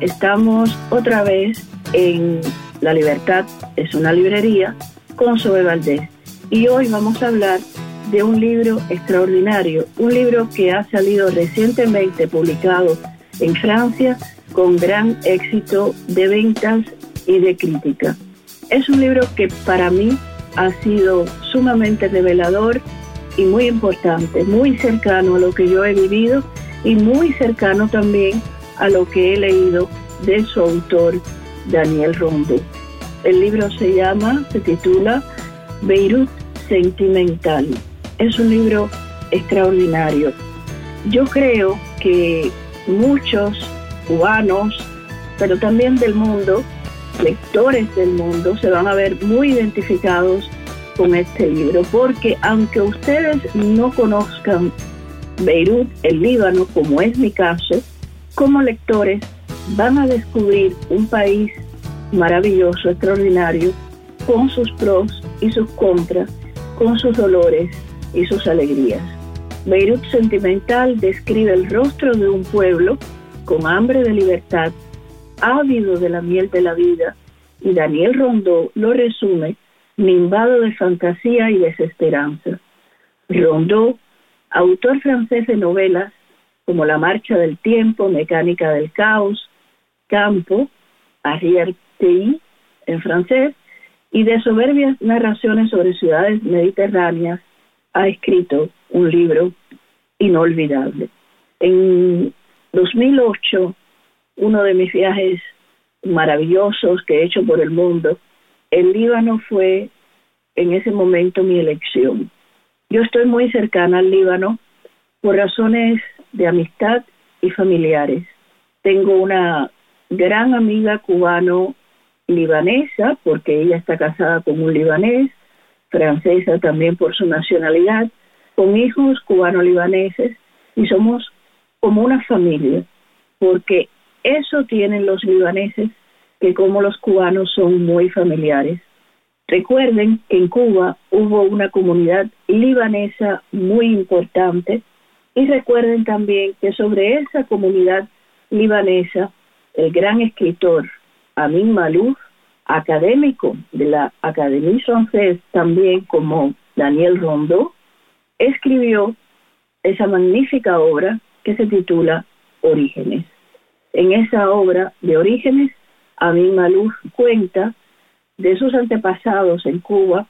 Estamos otra vez en La Libertad, es una librería, con Sobe Valdés. Y hoy vamos a hablar de un libro extraordinario, un libro que ha salido recientemente publicado en Francia con gran éxito de ventas y de crítica. Es un libro que para mí ha sido sumamente revelador y muy importante, muy cercano a lo que yo he vivido y muy cercano también a lo que he leído de su autor, Daniel Rondo. El libro se llama, se titula Beirut Sentimental. Es un libro extraordinario. Yo creo que muchos cubanos, pero también del mundo, lectores del mundo, se van a ver muy identificados con este libro, porque aunque ustedes no conozcan Beirut, el Líbano, como es mi caso, como lectores van a descubrir un país maravilloso, extraordinario, con sus pros y sus contras, con sus dolores y sus alegrías. Beirut Sentimental describe el rostro de un pueblo con hambre de libertad, ávido de la miel de la vida, y Daniel Rondó lo resume nimbado de fantasía y desesperanza. Rondó, autor francés de novelas como La Marcha del Tiempo, Mecánica del Caos, Campo, Arrière-Pays en francés, y de soberbias narraciones sobre ciudades mediterráneas, ha escrito un libro inolvidable. En 2008, uno de mis viajes maravillosos que he hecho por el mundo, el Líbano fue en ese momento mi elección. Yo estoy muy cercana al Líbano por razones de amistad y familiares. Tengo una gran amiga cubano-libanesa, porque ella está casada con un libanés, francesa también por su nacionalidad, con hijos cubano-libaneses, y somos como una familia, porque eso tienen los libaneses, que como los cubanos son muy familiares. Recuerden que en Cuba hubo una comunidad libanesa muy importante y recuerden también que sobre esa comunidad libanesa, el gran escritor Amin Malouf, académico de la Académie Française, también como Daniel Rondeau, escribió esa magnífica obra que se titula Orígenes. En esa obra de Orígenes, Amin Malouf cuenta de sus antepasados en Cuba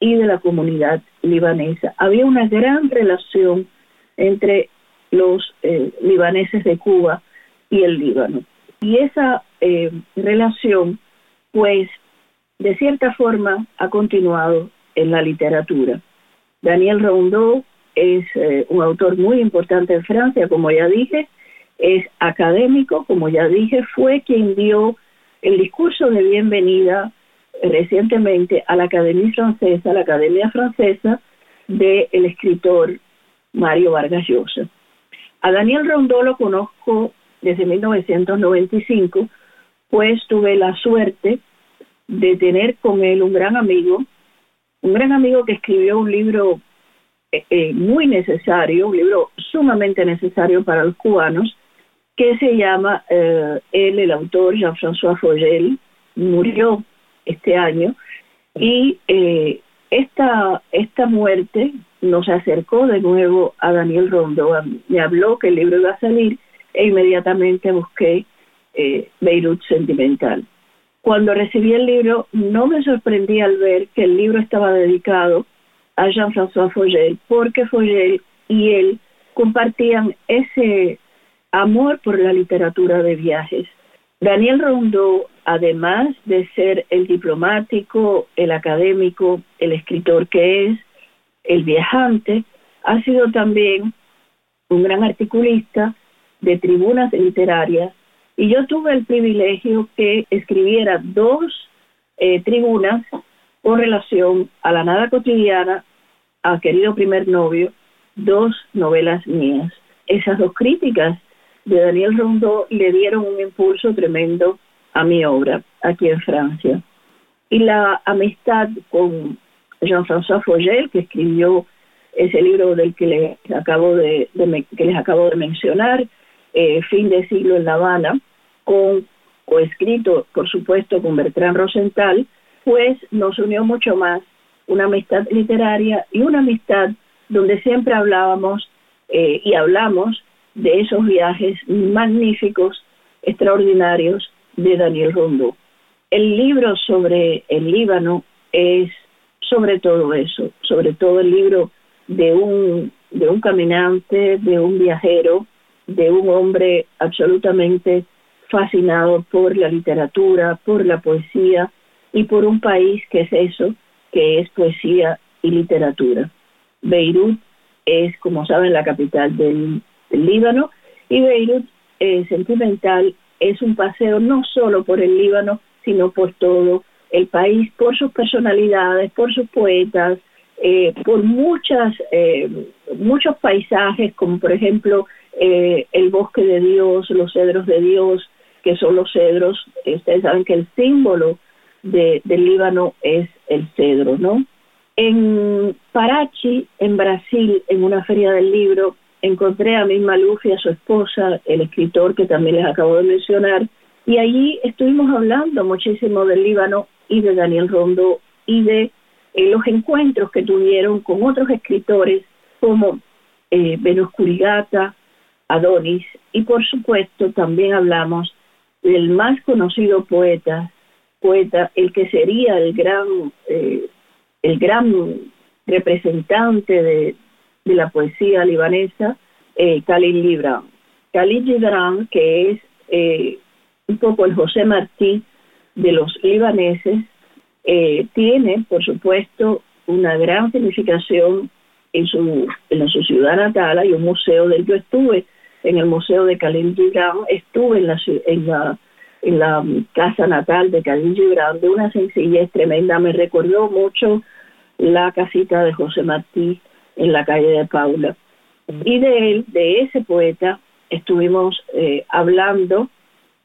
y de la comunidad libanesa. Había una gran relación entre los eh, libaneses de Cuba y el Líbano. Y esa eh, relación, pues, de cierta forma ha continuado en la literatura. Daniel Rondeau es eh, un autor muy importante en Francia, como ya dije, es académico, como ya dije, fue quien dio el discurso de bienvenida recientemente a la Academia Francesa, la Academia Francesa del escritor Mario Vargas Llosa. A Daniel Rondó lo conozco desde 1995, pues tuve la suerte de tener con él un gran amigo, un gran amigo que escribió un libro eh, eh, muy necesario, un libro sumamente necesario para los cubanos, que se llama, eh, él, el autor, Jean-François Fogel, murió este año, y esta, esta muerte nos acercó de nuevo a Daniel Rondo, me habló que el libro iba a salir e inmediatamente busqué eh, Beirut Sentimental. Cuando recibí el libro no me sorprendí al ver que el libro estaba dedicado a Jean-François Fogel, porque Fogel y él compartían ese amor por la literatura de viajes. Daniel Rondo, además de ser el diplomático, el académico, el escritor que es, el viajante, ha sido también un gran articulista de tribunas literarias y yo tuve el privilegio que escribiera dos eh, tribunas con relación a la nada cotidiana, a querido primer novio, dos novelas mías. Esas dos críticas de Daniel Rondó le dieron un impulso tremendo a mi obra aquí en Francia. Y la amistad con Jean-François Fogel, que escribió ese libro del que les acabo de, que les acabo de mencionar, eh, Fin de siglo en La Habana, con, escrito, por supuesto, con Bertrand Rosenthal, pues nos unió mucho más una amistad literaria y una amistad donde siempre hablábamos eh, y hablamos de esos viajes magníficos, extraordinarios de Daniel Rondo. El libro sobre el Líbano es sobre todo eso, sobre todo el libro de un, de un caminante, de un viajero, de un hombre absolutamente fascinado por la literatura, por la poesía y por un país que es eso, que es poesía y literatura. Beirut es, como saben, la capital del, Líbano y Beirut eh, Sentimental es un paseo no solo por el Líbano, sino por todo el país, por sus personalidades, por sus poetas, eh, por muchas, eh, muchos paisajes, como por ejemplo el bosque de Dios, los cedros de Dios, que son los cedros, ustedes saben que el símbolo de, del Líbano es el cedro, ¿no? En Parachi, en Brasil, en una feria del libro, encontré a Min Maluf y a su esposa, el escritor que también les acabo de mencionar, y allí estuvimos hablando muchísimo del Líbano y de Daniel Rondo y de eh, los encuentros que tuvieron con otros escritores como eh, Curigata, Adonis, y por supuesto también hablamos del más conocido poeta, poeta, el que sería el gran eh, el gran representante de, la poesía libanesa, eh, Khalil Gibran. Khalil Gibran, que es eh, un poco el José Martí de los libaneses, eh, tiene, por supuesto, una gran significación en su, en su ciudad natal. Hay un museo del yo estuve en el museo de Khalil Gibran, estuve en la, en la en la casa natal de Khalil Gibran, de una sencillez tremenda. Me recordó mucho la casita de José Martí en la calle de Paula. Y de él, de ese poeta, estuvimos eh, hablando,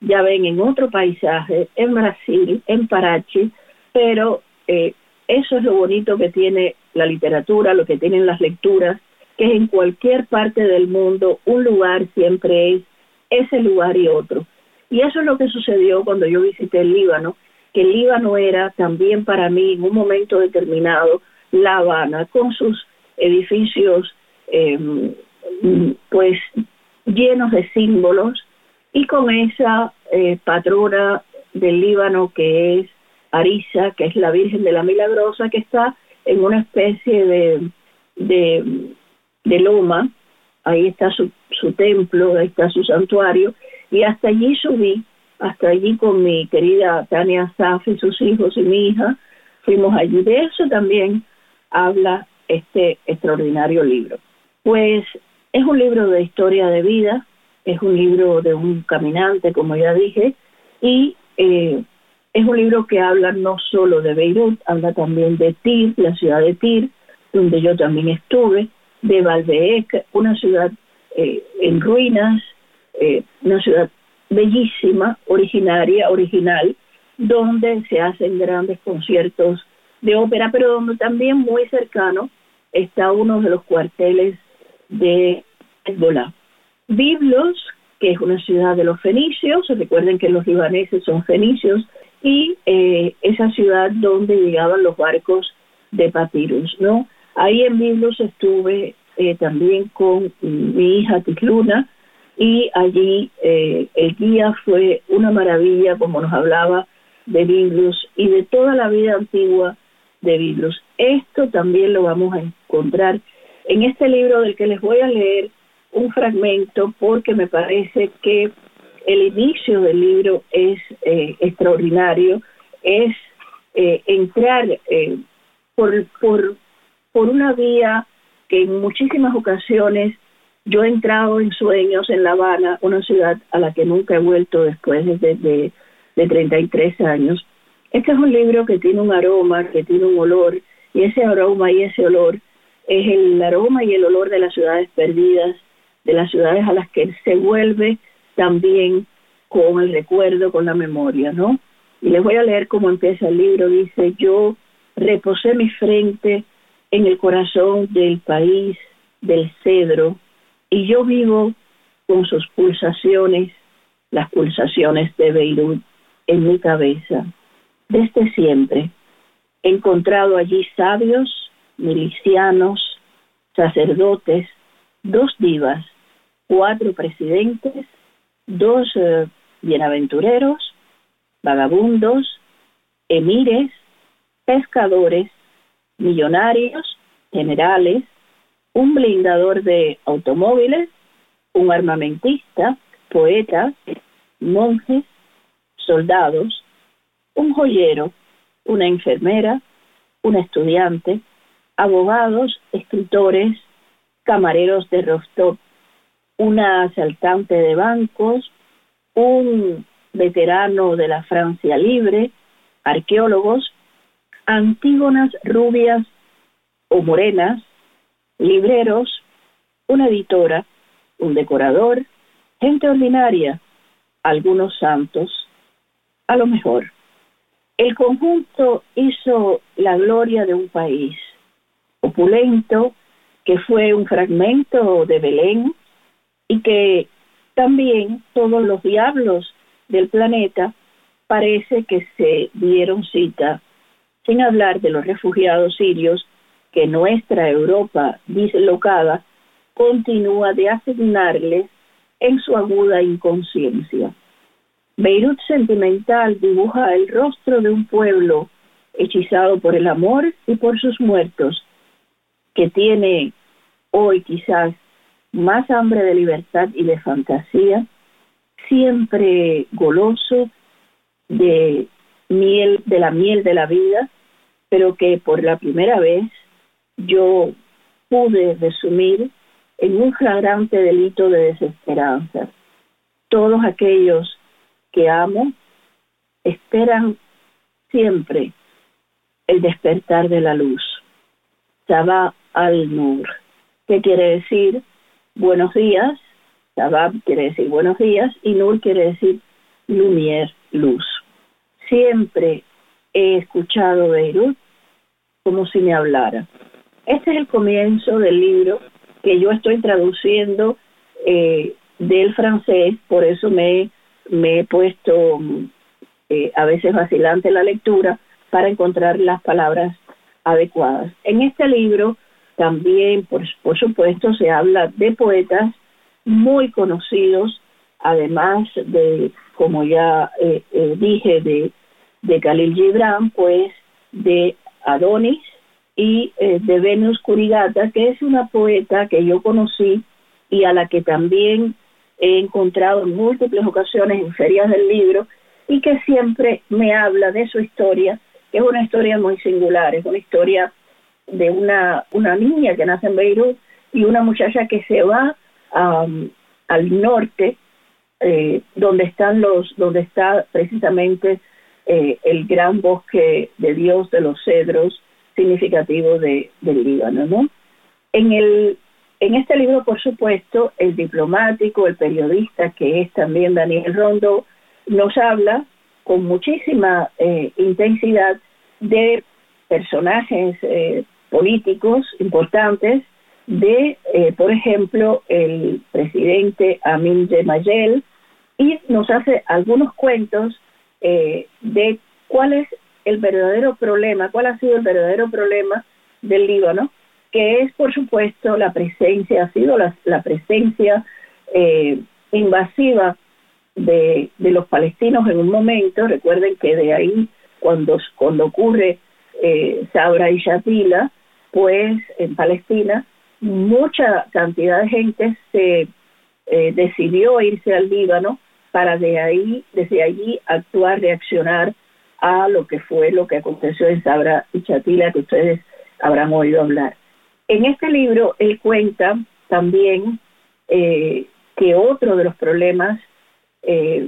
ya ven, en otro paisaje, en Brasil, en Parachi, pero eh, eso es lo bonito que tiene la literatura, lo que tienen las lecturas, que en cualquier parte del mundo un lugar siempre es ese lugar y otro. Y eso es lo que sucedió cuando yo visité el Líbano, que el Líbano era también para mí en un momento determinado La Habana, con sus edificios em, pues llenos de símbolos y con esa eh, patrona del Líbano que es Arisa, que es la Virgen de la Milagrosa, que está en una especie de, de, de loma, ahí está su, su templo, ahí está su santuario, y hasta allí subí, hasta allí con mi querida Tania Saf y sus hijos y mi hija, fuimos allí. De eso también habla este extraordinario libro. Pues es un libro de historia de vida, es un libro de un caminante, como ya dije, y eh, es un libro que habla no solo de Beirut, habla también de Tir, la ciudad de Tir, donde yo también estuve, de Valdeec, una ciudad eh, en ruinas, eh, una ciudad bellísima, originaria, original, donde se hacen grandes conciertos de ópera, pero donde también muy cercano está uno de los cuarteles de Hezbollah. Biblos, que es una ciudad de los fenicios, recuerden que los libaneses son fenicios, y eh, esa ciudad donde llegaban los barcos de papyrus, ¿no? Ahí en Biblos estuve eh, también con mi hija Ticluna, y allí eh, el guía fue una maravilla, como nos hablaba de Biblios y de toda la vida antigua de. Esto también lo vamos a encontrar en este libro del que les voy a leer un fragmento porque me parece que el inicio del libro es eh, extraordinario, es eh, entrar por, por, por una vía que en muchísimas ocasiones yo he entrado en sueños en La Habana, una ciudad a la que nunca he vuelto después de, de, de 33 años. Este es un libro que tiene un aroma, que tiene un olor, y ese aroma y ese olor es el aroma y el olor de las ciudades perdidas, de las ciudades a las que se vuelve también con el recuerdo, con la memoria, ¿no? Y les voy a leer cómo empieza el libro. Dice, yo reposé mi frente en el corazón del país del cedro, y yo vivo con sus pulsaciones las pulsaciones de Beirut en mi cabeza. Desde siempre. He encontrado allí sabios, milicianos, sacerdotes, dos divas, cuatro presidentes, dos eh, bienaventureros, vagabundos, emires, pescadores, millonarios, generales, un blindador de automóviles, un armamentista, poetas, monjes, soldados, un joyero, una enfermera, un estudiante, abogados, escritores, camareros de Rostov, una asaltante de bancos, un veterano de la Francia libre, arqueólogos, antígonas rubias o morenas, libreros, una editora, un decorador, gente ordinaria, algunos santos, a lo mejor. El conjunto hizo la gloria de un país opulento, que fue un fragmento de Belén y que también todos los diablos del planeta parece que se dieron cita, sin hablar de los refugiados sirios que nuestra Europa dislocada continúa de asignarles en su aguda inconsciencia. Beirut sentimental dibuja el rostro de un pueblo hechizado por el amor y por sus muertos, que tiene hoy quizás más hambre de libertad y de fantasía, siempre goloso de miel, de la miel de la vida, pero que por la primera vez yo pude resumir en un flagrante delito de desesperanza. Todos aquellos que amo esperan siempre el despertar de la luz. Sabah al-Nur, ¿Qué quiere decir buenos días, Sabah quiere decir buenos días y Nur quiere decir lumière, luz. Siempre he escuchado Beirut como si me hablara. Este es el comienzo del libro que yo estoy traduciendo eh, del francés, por eso me, me he puesto eh, a veces vacilante la lectura para encontrar las palabras adecuadas. En este libro también, por, supuesto, se habla de poetas muy conocidos, además de, como ya eh, dije, de, de Khalil Gibran, pues de Adonis, y eh, de Venus Curigata, que es una poeta que yo conocí y a la que también he encontrado en múltiples ocasiones en ferias del libro y que siempre me habla de su historia, que es una historia muy singular, es una historia de una, una niña que nace en Beirut y una muchacha que se va al norte, eh, donde están los, donde está precisamente eh, el gran bosque de Dios de los cedros, significativo de, del Líbano. ¿no? En, el, en este libro, por supuesto, el diplomático, el periodista, que es también Daniel Rondo, nos habla con muchísima eh, intensidad de personajes eh, políticos importantes, de, eh, por ejemplo, el presidente Amin Gemayel, y nos hace algunos cuentos de cuál es el verdadero problema, cuál ha sido el verdadero problema del Líbano, que es, por supuesto, la presencia, ha sido la, presencia eh, invasiva de, los palestinos en un momento. Recuerden que de ahí, cuando, cuando ocurre eh, Sabra y Shatila, pues en Palestina, mucha cantidad de gente se eh, decidió irse al Líbano para de ahí, desde allí actuar, reaccionar a lo que fue lo que aconteció en Sabra y Chatila, que ustedes habrán oído hablar. En este libro él cuenta también eh, que otro de los problemas, eh,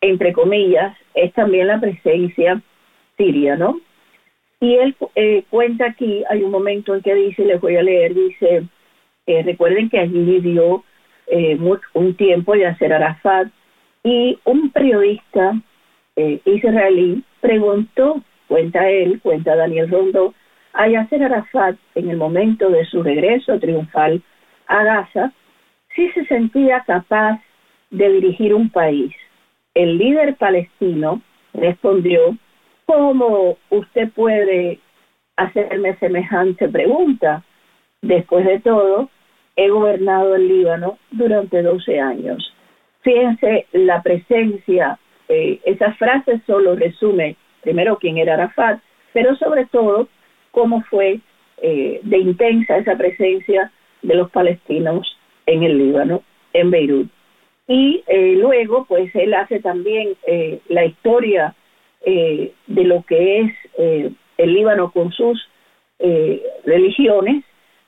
entre comillas, es también la presencia siria, ¿no? Y él eh, cuenta aquí, hay un momento en que dice, les voy a leer, dice, recuerden que allí vivió un tiempo Yasser Arafat y un periodista israelí preguntó, cuenta él, cuenta Daniel Rondo, a Arafat en el momento de su regreso triunfal a Gaza, si se sentía capaz de dirigir un país. El líder palestino respondió, ¿cómo usted puede hacerme semejante pregunta? Después de todo, he gobernado el Líbano durante 12 años. Fíjense la presencia, eh, esa frase solo resume primero quién era Arafat, pero sobre todo cómo fue eh, de intensa esa presencia de los palestinos en el Líbano, en Beirut. Y eh, luego, pues él hace también eh, la historia de lo que es el Líbano con sus religiones,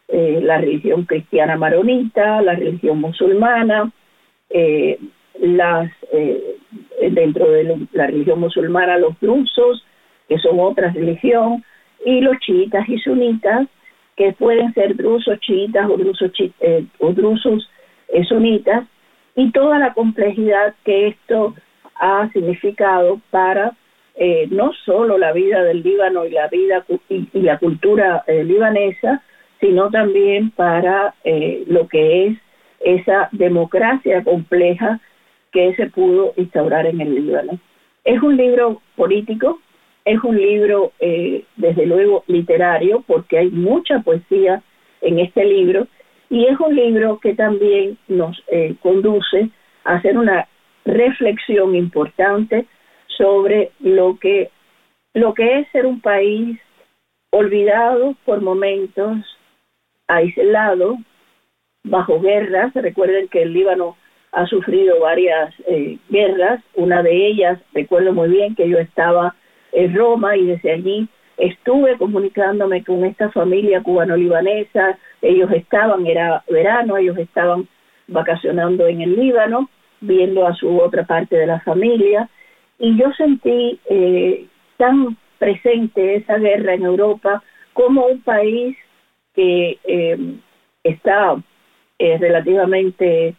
la religión cristiana maronita, la religión musulmana, dentro de la religión musulmana los drusos, que son otra religión, y los chiitas y sunitas, que pueden ser drusos chiitas o drusos, eh, o drusos eh, sunitas, y toda la complejidad que esto ha significado para eh, no solo la vida del Líbano y la vida y, la cultura libanesa, sino también para lo que es esa democracia compleja que se pudo instaurar en el Líbano. Es un libro político, es un libro, eh, desde luego, literario, porque hay mucha poesía en este libro, y es un libro que también nos eh, conduce a hacer una reflexión importante sobre lo que, lo que es ser un país olvidado por momentos, aislado, bajo guerras. Recuerden que el Líbano ha sufrido varias eh, guerras, una de ellas, recuerdo muy bien que yo estaba en Roma y desde allí estuve comunicándome con esta familia cubano-libanesa, ellos estaban, era verano, ellos estaban vacacionando en el Líbano, viendo a su otra parte de la familia, y yo sentí eh, tan presente esa guerra en Europa como un país que eh, está eh, relativamente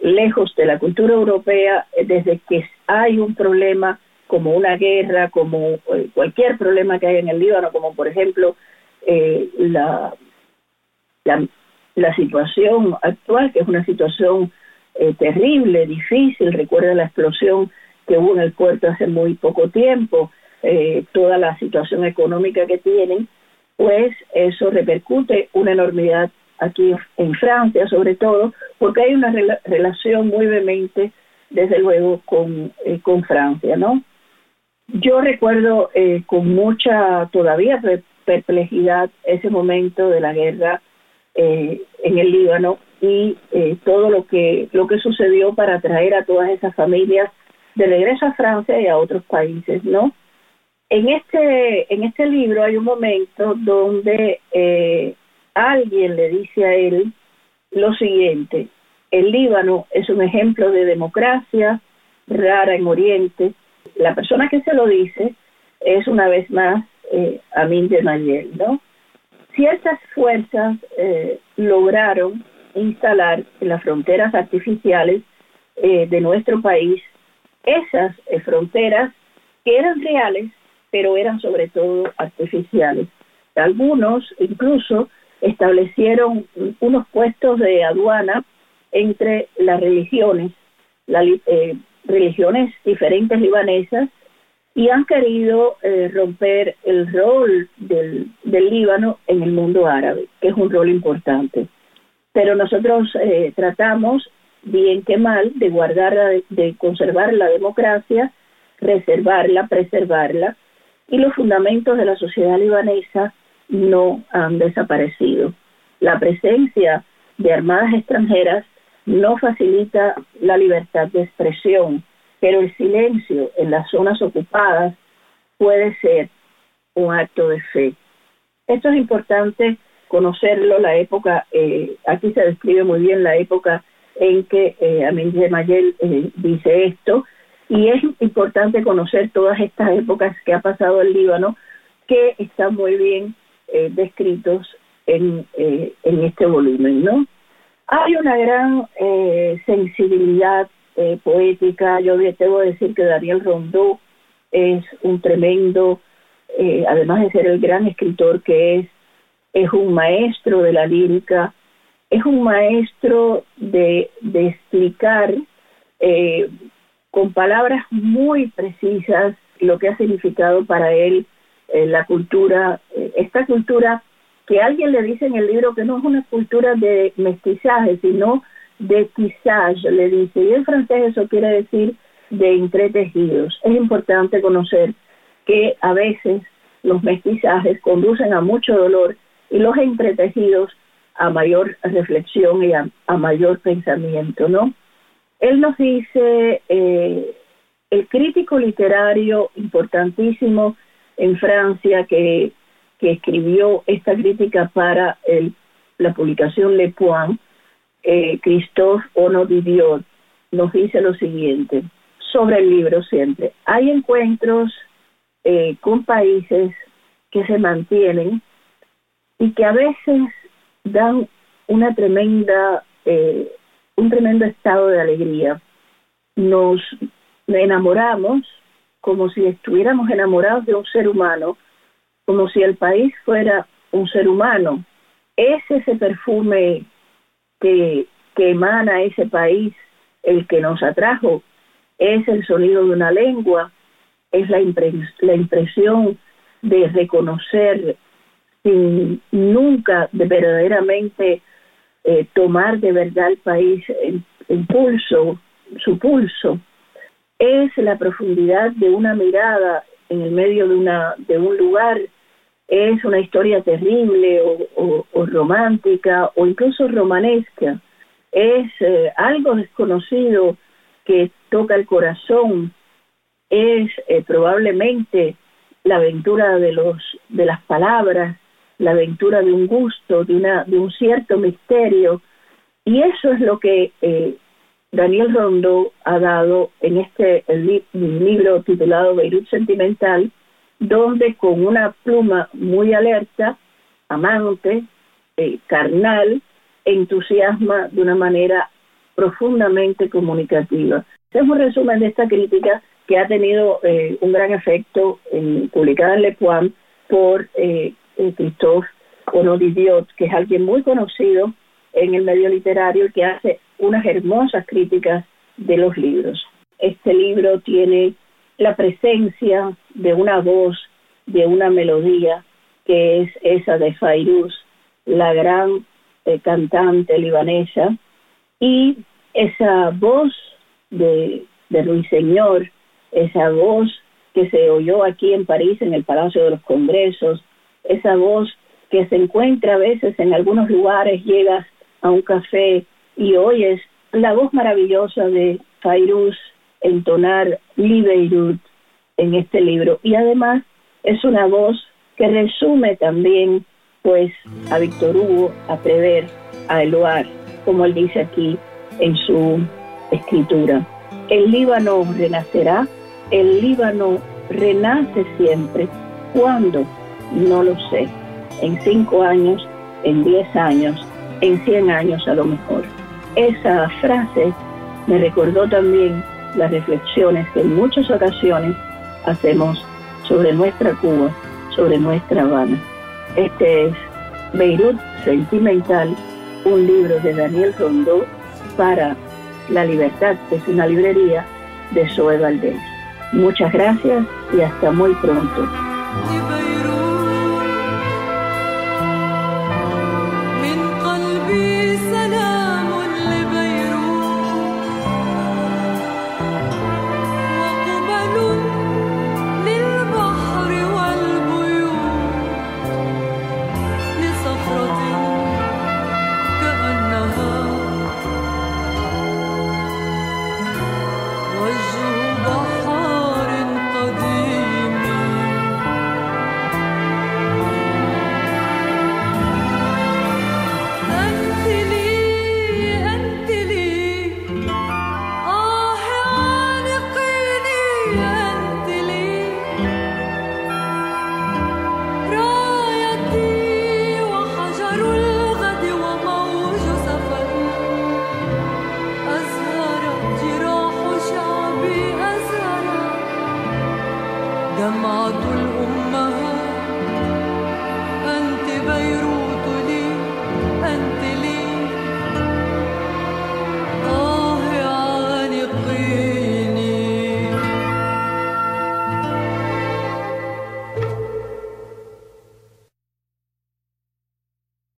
lejos de la cultura europea desde que hay un problema como una guerra, como eh, cualquier problema que haya en el Líbano, como por ejemplo eh, la, la, situación actual, que es una situación eh, terrible, difícil. Recuerda la explosión que hubo en el puerto hace muy poco tiempo, toda la situación económica que tienen, pues eso repercute una enormidad aquí en Francia, sobre todo, porque hay una relación muy vehemente, desde luego, con, con Francia, ¿no? Yo recuerdo eh, con mucha todavía perplejidad ese momento de la guerra eh, en el Líbano y eh, todo lo que lo que sucedió para traer a todas esas familias de regreso a Francia y a otros países, ¿no? En este en este libro hay un momento donde alguien le dice a él lo siguiente: el Líbano es un ejemplo de democracia rara en Oriente la persona que se lo dice es una vez más eh, Amin de Mayel, ¿no? Ciertas fuerzas eh, lograron instalar en las fronteras artificiales eh, de nuestro país esas eh, fronteras que eran reales, pero eran sobre todo artificiales. Algunos incluso establecieron unos puestos de aduana entre las religiones, la, religiones diferentes libanesas y han querido eh, romper el rol del, del, Líbano en el mundo árabe, que es un rol importante. Pero nosotros eh, tratamos, bien que mal, de guardarla, de, conservar la democracia, reservarla, preservarla, y los fundamentos de la sociedad libanesa no han desaparecido. La presencia de armadas extranjeras no facilita la libertad de expresión, pero el silencio en las zonas ocupadas puede ser un acto de fe. Esto es importante conocerlo, la época, eh, aquí se describe muy bien la época en que eh, Amin de Mayel eh, dice esto, y es importante conocer todas estas épocas que ha pasado el Líbano, que están muy bien eh, descritos en, en este volumen, ¿no? Hay una gran eh, sensibilidad eh, poética. Yo debo decir que Daniel Rondó es un tremendo, eh, además de ser el gran escritor que es, es un maestro de la lírica, es un maestro de, explicar con palabras muy precisas lo que ha significado para él la cultura, esta cultura que alguien le dice en el libro que no es una cultura de mestizaje, sino de tissage, le dice, y en francés eso quiere decir de entretejidos. Es importante conocer que a veces los mestizajes conducen a mucho dolor y los entretejidos a mayor reflexión y a, mayor pensamiento, ¿no? Él nos dice, eh, el crítico literario importantísimo en Francia que, que escribió esta crítica para el, la publicación Le Point, eh, Christophe Onodidiot, nos dice lo siguiente sobre el libro siempre. Hay encuentros eh, con países que se mantienen y que a veces dan una tremenda, eh, un tremendo estado de alegría. Nos enamoramos como si estuviéramos enamorados de un ser humano, como si el país fuera un ser humano. Es ese perfume que, que emana ese país el que nos atrajo, es el sonido de una lengua, es la, impresión de reconocer sin nunca de verdaderamente eh, tomar de verdad el país en pulso, su pulso. Es la profundidad de una mirada en el medio de, una, de un lugar, es una historia terrible o, romántica o incluso romanesca, es eh, algo desconocido que toca el corazón, es eh, probablemente la aventura de, los, de las palabras, la aventura de un gusto, de, una, de un cierto misterio, y eso es lo que eh, Daniel Rondo ha dado en este libro titulado Beirut Sentimental, donde con una pluma muy alerta, amante, eh, carnal, entusiasma de una manera profundamente comunicativa. Es un resumen de esta crítica que ha tenido eh, un gran efecto en, publicada en Le Point por eh, Christophe Onodidiot, que es alguien muy conocido en el medio literario y que hace unas hermosas críticas de los libros. Este libro tiene la presencia de una voz, de una melodía, que es esa de Fairuz, la gran eh, cantante libanesa, y esa voz de, de Ruiseñor, esa voz que se oyó aquí en París, en el Palacio de los Congresos, esa voz que se encuentra a veces en algunos lugares, llegas a un café y oyes la voz maravillosa de Fairuz entonar Libeirut en este libro. Y además es una voz que resume también pues a Víctor Hugo, a Prever, a Eloar, como él dice aquí en su escritura. El Líbano renacerá, el Líbano renace siempre. ¿Cuándo? No lo sé. En cinco años, en diez años, en 100 años a lo mejor. Esa frase me recordó también las reflexiones que en muchas ocasiones hacemos sobre nuestra Cuba, sobre nuestra Habana. Este es Beirut Sentimental, un libro de Daniel Rondó para La Libertad, que es una librería de Zoe Valdés. Muchas gracias y hasta muy pronto.